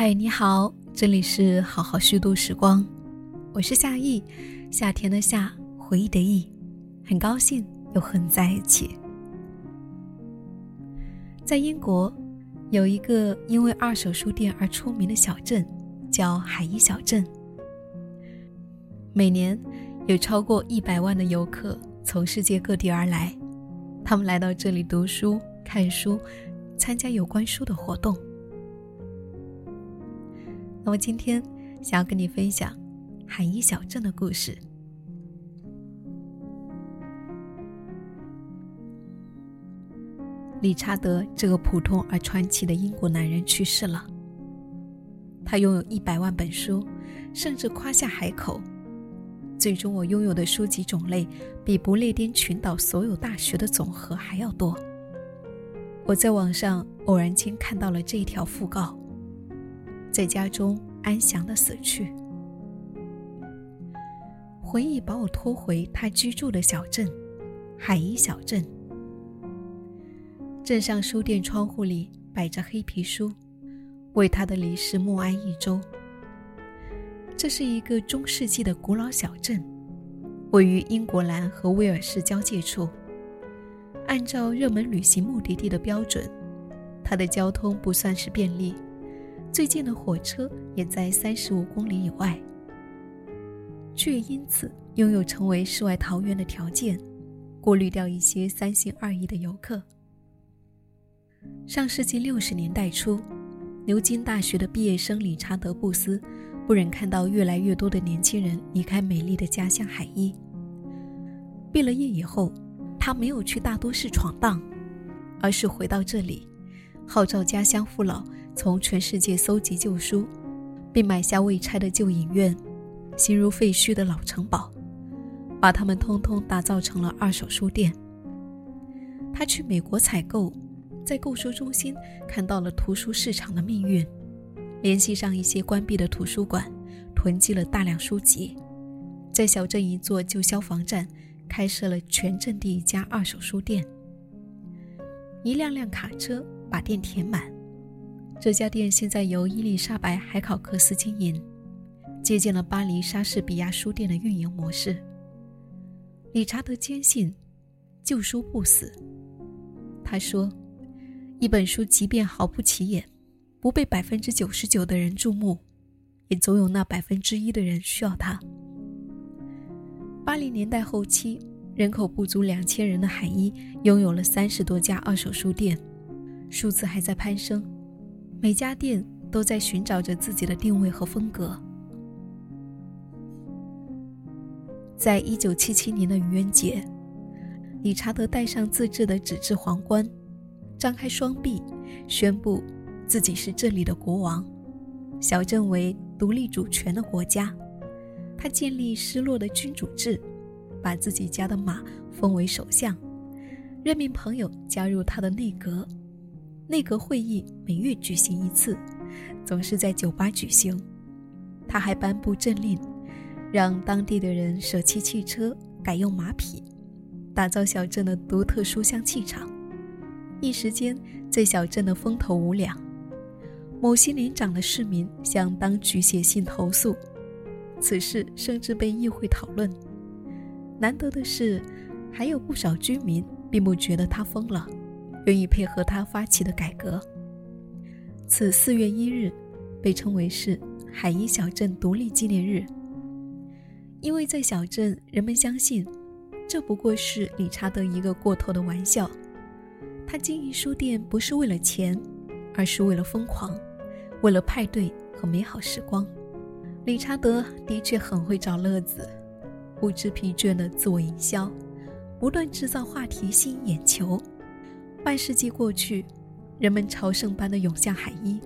嗨，你好，这里是好好虚度时光，我是夏意，夏天的夏，回忆的忆，很高兴又和你在一起。在英国，有一个因为二手书店而出名的小镇，叫海伊小镇。每年有超过一百万的游客从世界各地而来，他们来到这里读书、看书，参加有关书的活动。那么今天想要跟你分享海伊小镇的故事。理查德这个普通而传奇的英国男人去世了。他拥有一百万本书，甚至夸下海口。最终，我拥有的书籍种类比不列颠群岛所有大学的总和还要多。我在网上偶然间看到了这一条讣告。在家中安详的死去。回忆把我拖回他居住的小镇——海伊小镇。镇上书店窗户里摆着黑皮书，为他的离世默哀一周。这是一个中世纪的古老小镇，位于英格兰和威尔士交界处。按照热门旅行目的地的标准，它的交通不算是便利。最近的火车也在三十五公里以外，却因此拥有成为世外桃源的条件，过滤掉一些三心二意的游客。上世纪六十年代初，牛津大学的毕业生理查德·布斯不忍看到越来越多的年轻人离开美丽的家乡海伊。毕了业以后，他没有去大都市闯荡，而是回到这里，号召家乡父老。从全世界搜集旧书，并买下未拆的旧影院、形如废墟的老城堡，把它们通通打造成了二手书店。他去美国采购，在购书中心看到了图书市场的命运，联系上一些关闭的图书馆，囤积了大量书籍，在小镇一座旧消防站开设了全镇第一家二手书店。一辆辆卡车把店填满。这家店现在由伊丽莎白·海考克斯经营，借鉴了巴黎莎士比亚书店的运营模式。理查德坚信，旧书不死。他说：“一本书即便毫不起眼，不被百分之九十九的人注目，也总有那百分之一的人需要它。”八零年代后期，人口不足两千人的海伊拥有了三十多家二手书店，数字还在攀升。每家店都在寻找着自己的定位和风格。在一九七七年的愚人节，理查德戴上自制的纸质皇冠，张开双臂，宣布自己是这里的国王。小镇为独立主权的国家，他建立失落的君主制，把自己家的马封为首相，任命朋友加入他的内阁。内阁会议每月举行一次，总是在酒吧举行。他还颁布政令，让当地的人舍弃汽车，改用马匹，打造小镇的独特书香气场。一时间，在小镇的风头无两。某些年长的市民向当局写信投诉，此事甚至被议会讨论。难得的是，还有不少居民并不觉得他疯了。愿意配合他发起的改革。此四月一日被称为是海伊小镇独立纪念日，因为在小镇，人们相信这不过是理查德一个过头的玩笑。他经营书店不是为了钱，而是为了疯狂，为了派对和美好时光。理查德的确很会找乐子，不知疲倦的自我营销，不断制造话题吸引眼球。半世纪过去，人们朝圣般的涌向海伊，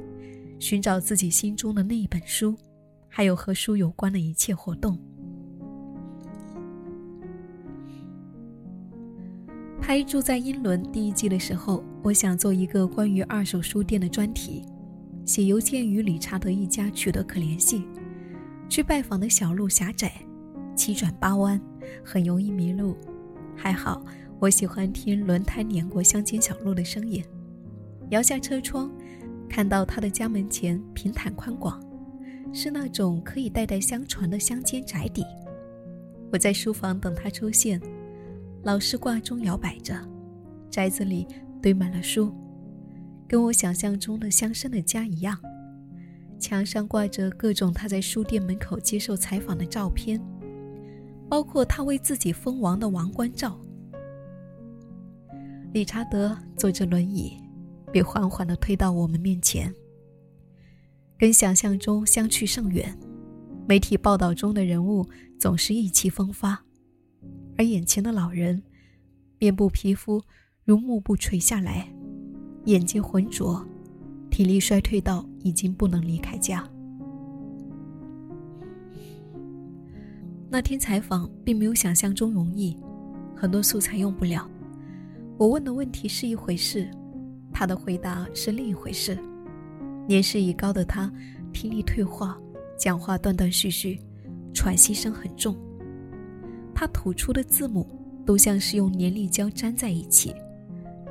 寻找自己心中的那一本书，还有和书有关的一切活动。拍《住在英伦》第一季的时候，我想做一个关于二手书店的专题，写邮件与理查德一家取得可联系，去拜访的小路狭窄，七转八弯，很容易迷路，还好。我喜欢听轮胎碾过乡间小路的声音，摇下车窗，看到他的家门前平坦宽广，是那种可以代代相传的乡间宅邸。我在书房等他出现，老式挂钟摇摆着，宅子里堆满了书，跟我想象中的乡绅的家一样。墙上挂着各种他在书店门口接受采访的照片，包括他为自己封王的王冠照。理查德坐着轮椅，被缓缓地推到我们面前。跟想象中相去甚远，媒体报道中的人物总是意气风发，而眼前的老人，面部皮肤如幕布垂下来，眼睛浑浊。体力衰退到已经不能离开家。那天采访并没有想象中容易，很多素材用不了。我问的问题是一回事，他的回答是另一回事。年事已高的他，听力退化，讲话断断续续，喘息声很重。他吐出的字母都像是用粘力胶粘在一起，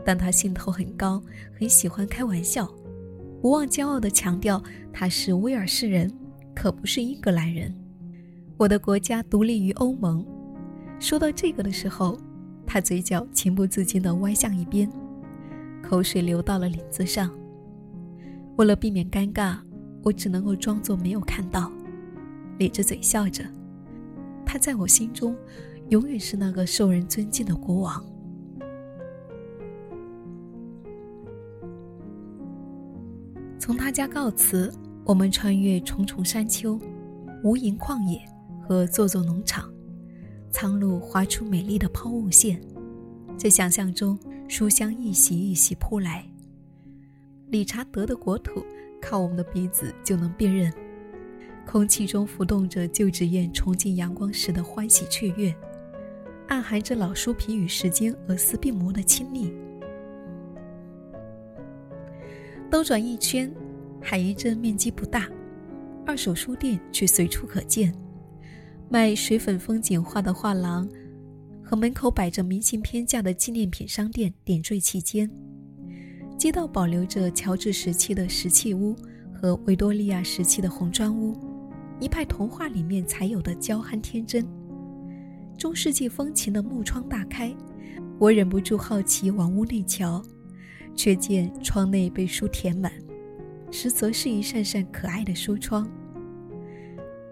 但他兴头很高，很喜欢开玩笑。不忘骄傲地强调，他是威尔士人，可不是英格兰人。我的国家独立于欧盟。说到这个的时候，他嘴角情不自禁地歪向一边，口水流到了领子上。为了避免尴尬，我只能够装作没有看到，咧着嘴笑着。他在我心中，永远是那个受人尊敬的国王。从他家告辞，我们穿越重重山丘、无垠旷野和座座农场，苍鹭划出美丽的抛物线，在想象中，书香一袭一袭扑来。理查德的国土，靠我们的鼻子就能辨认。空气中浮动着旧纸雁重见阳光时的欢喜雀跃，暗含着老书皮与时间耳丝并膜的亲昵。兜转一圈，海怡镇面积不大，二手书店却随处可见。卖水粉风景画的画廊，和门口摆着明信片架的纪念品商店点缀其间。街道保留着乔治时期的石砌屋和维多利亚时期的红砖屋，一派童话里面才有的娇憨天真。中世纪风情的木窗大开，我忍不住好奇往屋内瞧。却见窗内被书填满，实则是一扇扇可爱的书窗。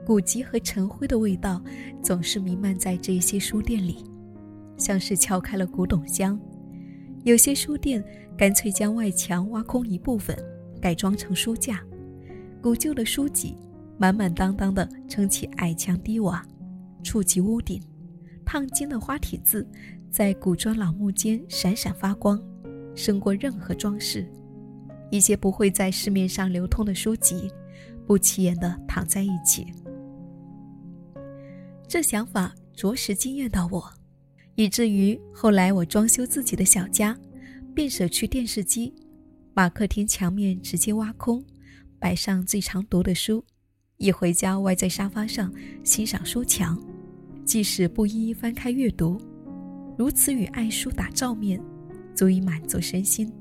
古籍和尘灰的味道总是弥漫在这些书店里，像是敲开了古董箱。有些书店干脆将外墙挖空一部分，改装成书架，古旧的书籍满满当当的撑起矮墙低瓦，触及屋顶，烫金的花体字在古砖老木间闪闪发光。胜过任何装饰。一些不会在市面上流通的书籍，不起眼的躺在一起。这想法着实惊艳到我，以至于后来我装修自己的小家，便舍去电视机，把客厅墙面直接挖空，摆上最常读的书，一回家歪在沙发上欣赏书墙，即使不一一翻开阅读，如此与爱书打照面。足以满足身心。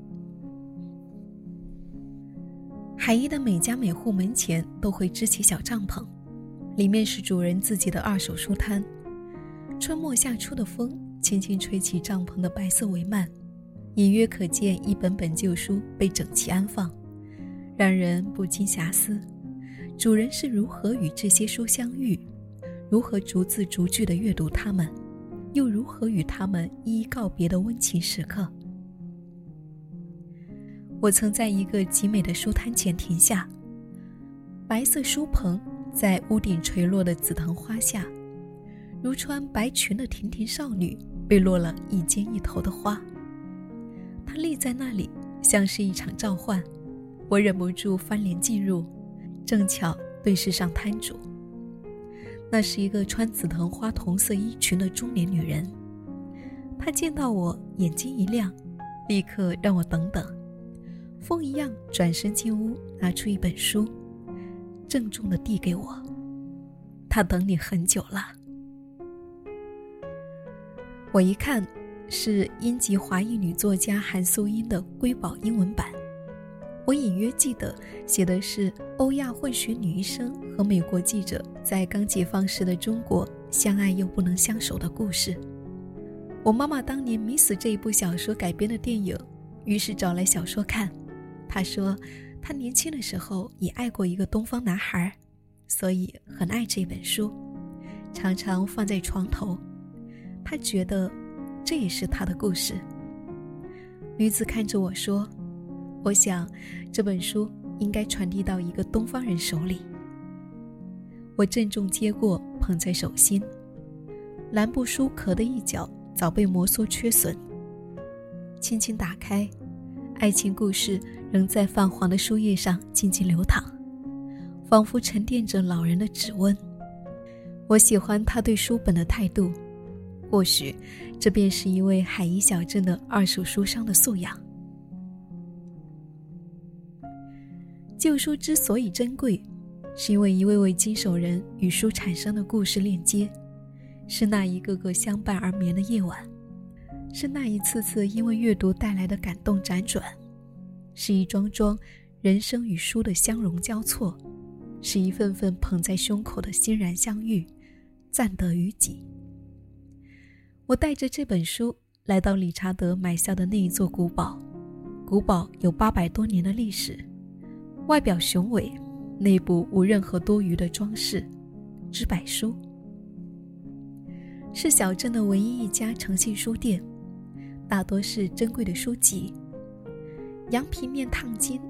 海伊的每家每户门前都会支起小帐篷，里面是主人自己的二手书摊。春末夏初的风轻轻吹起帐篷的白色帷幔，隐约可见一本本旧书被整齐安放，让人不禁遐思：主人是如何与这些书相遇，如何逐字逐句地阅读它们，又如何与它们一一告别的温情时刻。我曾在一个极美的书摊前停下，白色书棚在屋顶垂落的紫藤花下，如穿白裙的亭亭少女被落了一肩一头的花。她立在那里，像是一场召唤。我忍不住翻脸进入，正巧对视上摊主。那是一个穿紫藤花同色衣裙的中年女人。她见到我，眼睛一亮，立刻让我等等。风一样转身进屋，拿出一本书，郑重地递给我。他等你很久了。我一看，是英籍华裔女作家韩素英的瑰宝英文版。我隐约记得写的是欧亚混血女医生和美国记者在刚解放时的中国相爱又不能相守的故事。我妈妈当年迷死这一部小说改编的电影，于是找来小说看。她说，他年轻的时候也爱过一个东方男孩，所以很爱这本书，常常放在床头。他觉得，这也是他的故事。女子看着我说：“我想，这本书应该传递到一个东方人手里。”我郑重接过，捧在手心。蓝布书壳的一角。早被摩挲缺损，轻轻打开，爱情故事仍在泛黄的书页上静静流淌，仿佛沉淀着老人的指纹。我喜欢他对书本的态度，或许这便是一位海怡小镇的二手书商的素养。旧书之所以珍贵，是因为一位位经手人与书产生的故事链接。是那一个个相伴而眠的夜晚，是那一次次因为阅读带来的感动辗转，是一桩桩人生与书的相融交错，是一份份捧在胸口的欣然相遇，赞得于己。我带着这本书来到理查德买下的那一座古堡，古堡有八百多年的历史，外表雄伟，内部无任何多余的装饰，只摆书。是小镇的唯一一家诚信书店，大多是珍贵的书籍，羊皮面烫金，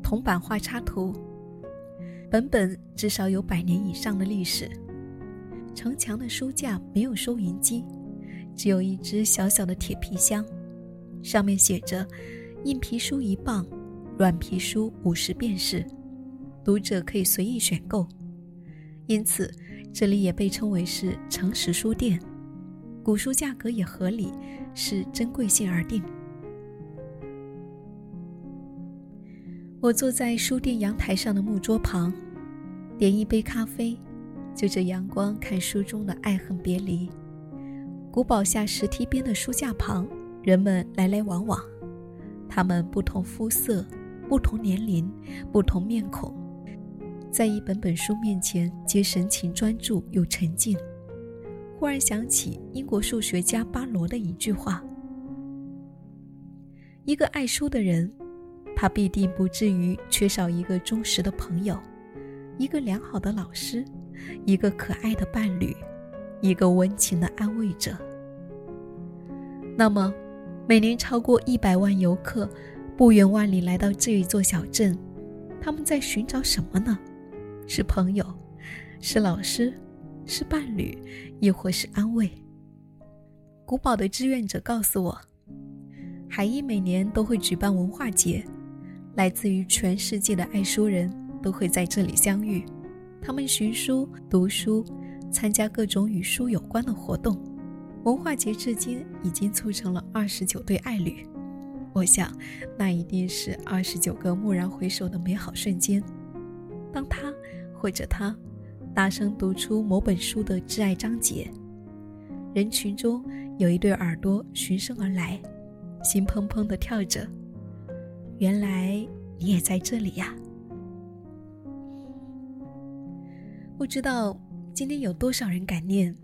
铜版画插图，本本至少有百年以上的历史。城墙的书架没有收银机，只有一只小小的铁皮箱，上面写着“硬皮书一磅，软皮书五十便士”，读者可以随意选购，因此。这里也被称为是诚实书店，古书价格也合理，是珍贵性而定。我坐在书店阳台上的木桌旁，点一杯咖啡，就着阳光看书中的爱恨别离。古堡下石梯边的书架旁，人们来来往往，他们不同肤色、不同年龄、不同面孔。在一本本书面前，皆神情专注又沉静。忽然想起英国数学家巴罗的一句话：“一个爱书的人，他必定不至于缺少一个忠实的朋友，一个良好的老师，一个可爱的伴侣，一个温情的安慰者。”那么，每年超过一百万游客不远万里来到这一座小镇，他们在寻找什么呢？是朋友，是老师，是伴侣，亦或是安慰。古堡的志愿者告诉我，海伊每年都会举办文化节，来自于全世界的爱书人都会在这里相遇。他们寻书、读书，参加各种与书有关的活动。文化节至今已经促成了二十九对爱侣。我想，那一定是二十九个蓦然回首的美好瞬间。当他。或者他大声读出某本书的挚爱章节，人群中有一对耳朵循声而来，心砰砰地跳着。原来你也在这里呀！不知道今天有多少人感念，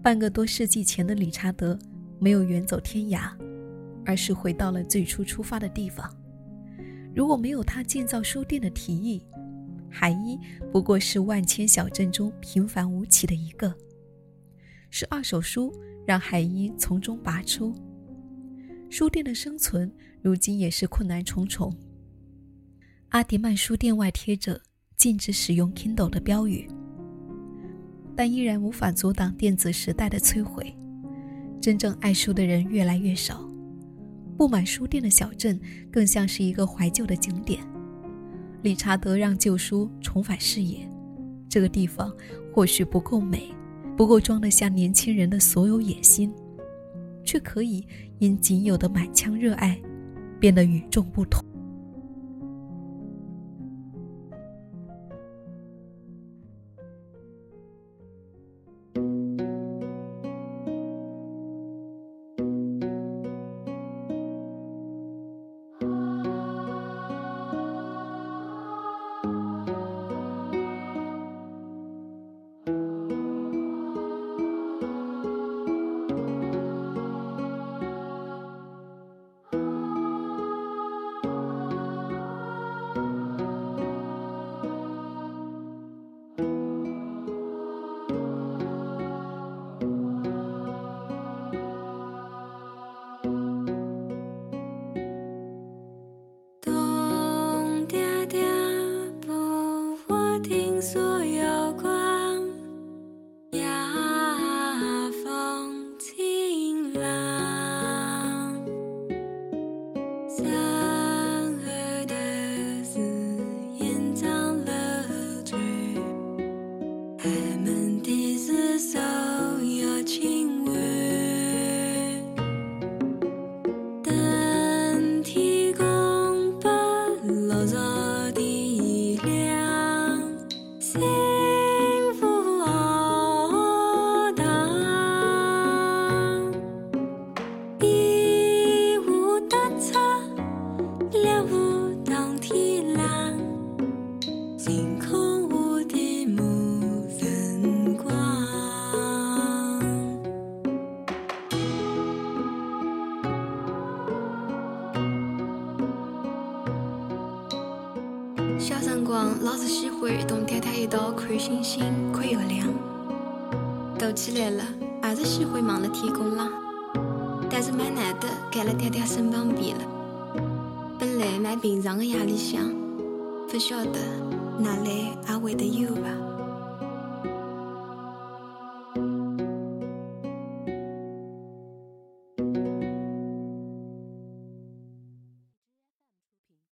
半个多世纪前的理查德没有远走天涯，而是回到了最初出发的地方。如果没有他建造书店的提议，海一不过是万千小镇中平凡无奇的一个，是二手书让海一从中拔出。书店的生存如今也是困难重重。阿迪曼书店外贴着禁止使用 Kindle 的标语，但依然无法阻挡电子时代的摧毁。真正爱书的人越来越少，布满书店的小镇更像是一个怀旧的景点。理查德让旧书重返视野，这个地方或许不够美，不够装得下年轻人的所有野心，却可以因仅有的满腔热爱，变得与众不同。小辰光，老是喜欢同爹爹一道看星星、看月亮。大起来了，还是喜欢望着天空浪。但是蛮难得跟了爹爹身旁边了。本来蛮平常的夜里向，不晓得哪来还会得有吧。